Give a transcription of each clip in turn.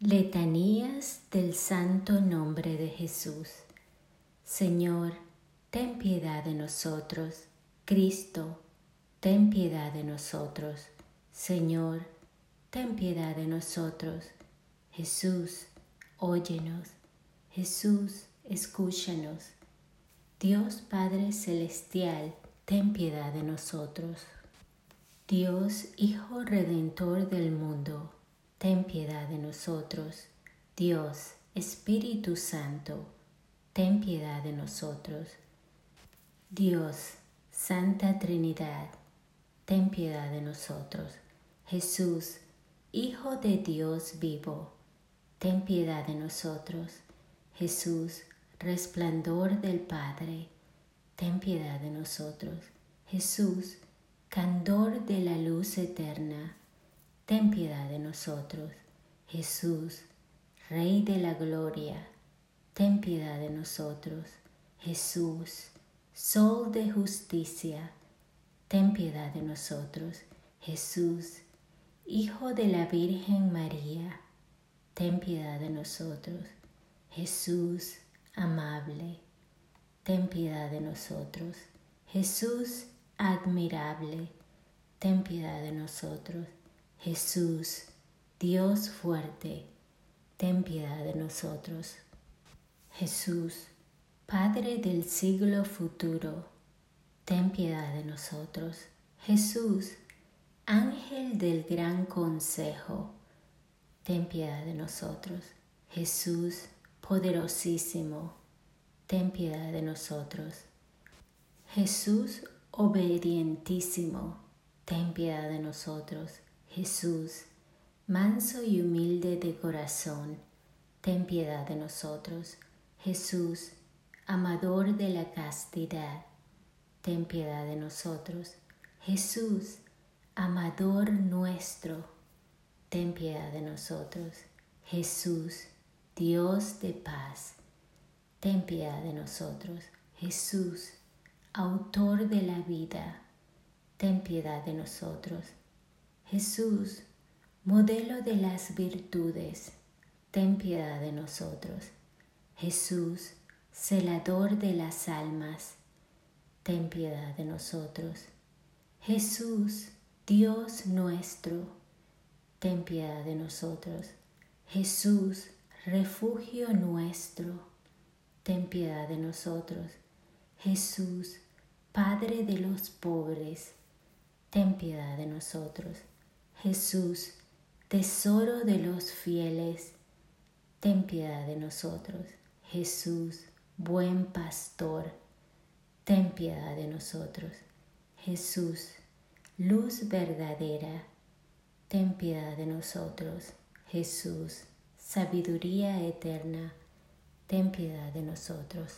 Letanías del Santo Nombre de Jesús. Señor, ten piedad de nosotros. Cristo, ten piedad de nosotros. Señor, ten piedad de nosotros. Jesús, óyenos. Jesús, escúchanos. Dios Padre Celestial, ten piedad de nosotros. Dios Hijo Redentor del mundo, ten piedad de nosotros. Dios, Espíritu Santo, ten piedad de nosotros. Dios, Santa Trinidad, ten piedad de nosotros. Jesús, Hijo de Dios vivo, ten piedad de nosotros. Jesús, resplandor del Padre, ten piedad de nosotros. Jesús, candor de la luz eterna, ten piedad de nosotros. Jesús, Rey de la Gloria, ten piedad de nosotros. Jesús, Sol de justicia, ten piedad de nosotros. Jesús, Hijo de la Virgen María, ten piedad de nosotros. Jesús, amable, ten piedad de nosotros. Jesús, admirable, ten piedad de nosotros. Jesús, Dios fuerte, ten piedad de nosotros. Jesús, Padre del siglo futuro, ten piedad de nosotros. Jesús, Ángel del gran consejo, ten piedad de nosotros. Jesús, poderosísimo, ten piedad de nosotros. Jesús, obedientísimo, ten piedad de nosotros. Jesús, manso y humilde de corazón, ten piedad de nosotros. Jesús, amador de la castidad, ten piedad de nosotros. Jesús, amador nuestro, ten piedad de nosotros. Jesús, Dios de paz, ten piedad de nosotros. Jesús, autor de la vida, ten piedad de nosotros. Jesús, modelo de las virtudes, ten piedad de nosotros. Jesús, celador de las almas, ten piedad de nosotros. Jesús, Dios nuestro, ten piedad de nosotros. Jesús, refugio nuestro, ten piedad de nosotros. Jesús, Padre de los pobres, ten piedad de nosotros. Jesús, tesoro de los fieles, ten piedad de nosotros. Jesús, buen pastor, ten piedad de nosotros. Jesús, luz verdadera, ten piedad de nosotros. Jesús, sabiduría eterna, ten piedad de nosotros.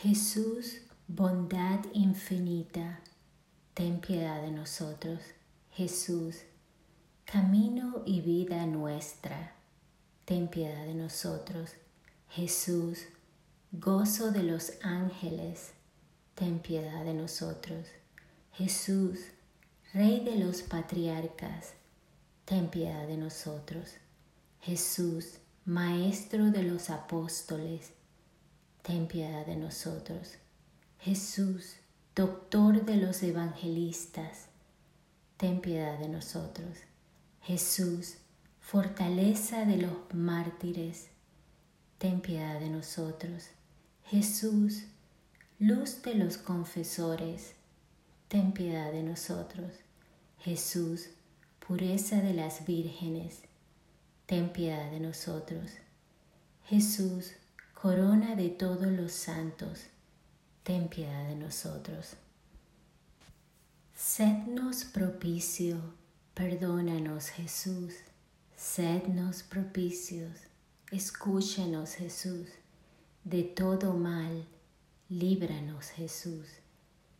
Jesús, bondad infinita, ten piedad de nosotros. Jesús, camino y vida nuestra, ten piedad de nosotros. Jesús, gozo de los ángeles, ten piedad de nosotros. Jesús, Rey de los patriarcas, ten piedad de nosotros. Jesús, Maestro de los apóstoles, ten piedad de nosotros. Jesús, Doctor de los evangelistas, ten piedad de nosotros. Jesús, Fortaleza de los mártires, ten piedad de nosotros. Jesús, Luz de los confesores, ten piedad de nosotros. Jesús, Pureza de las vírgenes, ten piedad de nosotros. Jesús, corona de todos los santos, ten piedad de nosotros. Sednos propicio, perdónanos Jesús, sednos propicios, escúchanos Jesús, de todo mal, líbranos Jesús,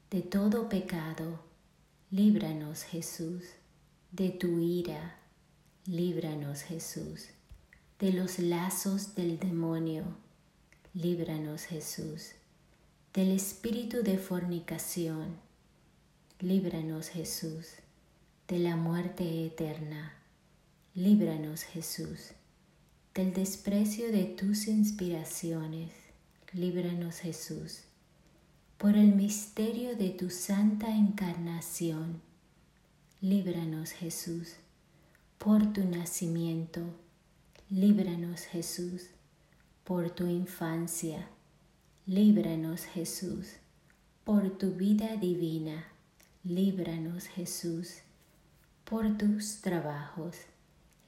de todo pecado, líbranos Jesús, de tu ira, líbranos Jesús, de los lazos del demonio, líbranos Jesús, del espíritu de fornicación, líbranos Jesús, de la muerte eterna, líbranos Jesús. Del desprecio de tus inspiraciones, líbranos Jesús. Por el misterio de tu santa encarnación, líbranos Jesús. Por tu nacimiento, líbranos Jesús. Por tu infancia, líbranos Jesús. Por tu vida divina, líbranos Jesús. Por tus trabajos,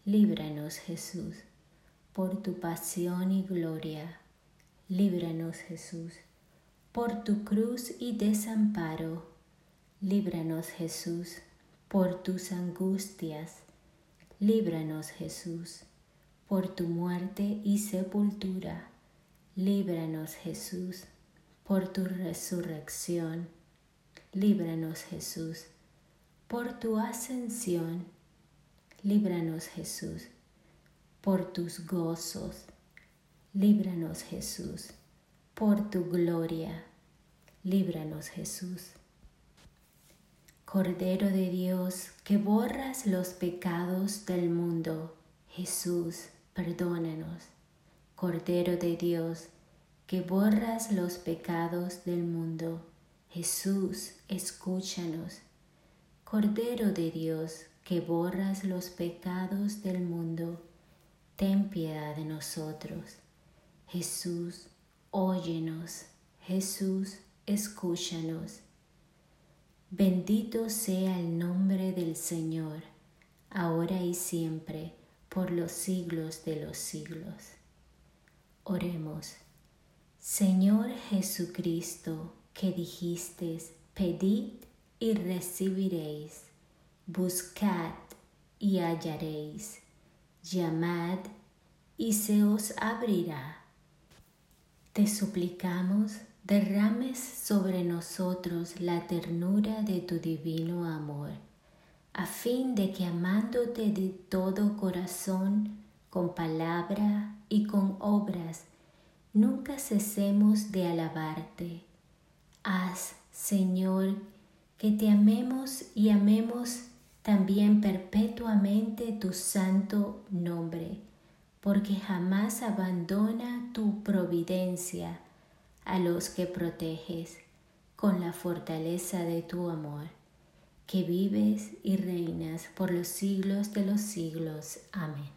líbranos Jesús. Por tu pasión y gloria, líbranos Jesús. Por tu cruz y desamparo, líbranos Jesús. Por tus angustias, líbranos Jesús. Por tu muerte y sepultura, líbranos Jesús. Por tu resurrección, líbranos Jesús. Por tu ascensión, líbranos Jesús. Por tus gozos, líbranos Jesús. Por tu gloria, líbranos Jesús. Cordero de Dios, que borras los pecados del mundo, Jesús, perdónanos. Cordero de Dios, que borras los pecados del mundo, Jesús, escúchanos. Cordero de Dios, que borras los pecados del mundo, ten piedad de nosotros. Jesús, óyenos. Jesús, escúchanos. Bendito sea el nombre del Señor, ahora y siempre, por los siglos de los siglos. Oremos. Señor Jesucristo, que dijiste, pedid y recibiréis, buscad y hallaréis, llamad y se os abrirá. Te suplicamos, derrames sobre nosotros la ternura de tu divino amor, a fin de que amándote de todo corazón, con palabra y con obras, nunca cesemos de alabarte. Haz, Señor, que te amemos y amemos también perpetuamente tu santo nombre, porque jamás abandona tu providencia a los que proteges con la fortaleza de tu amor, que vives y reinas por los siglos de los siglos. Amén.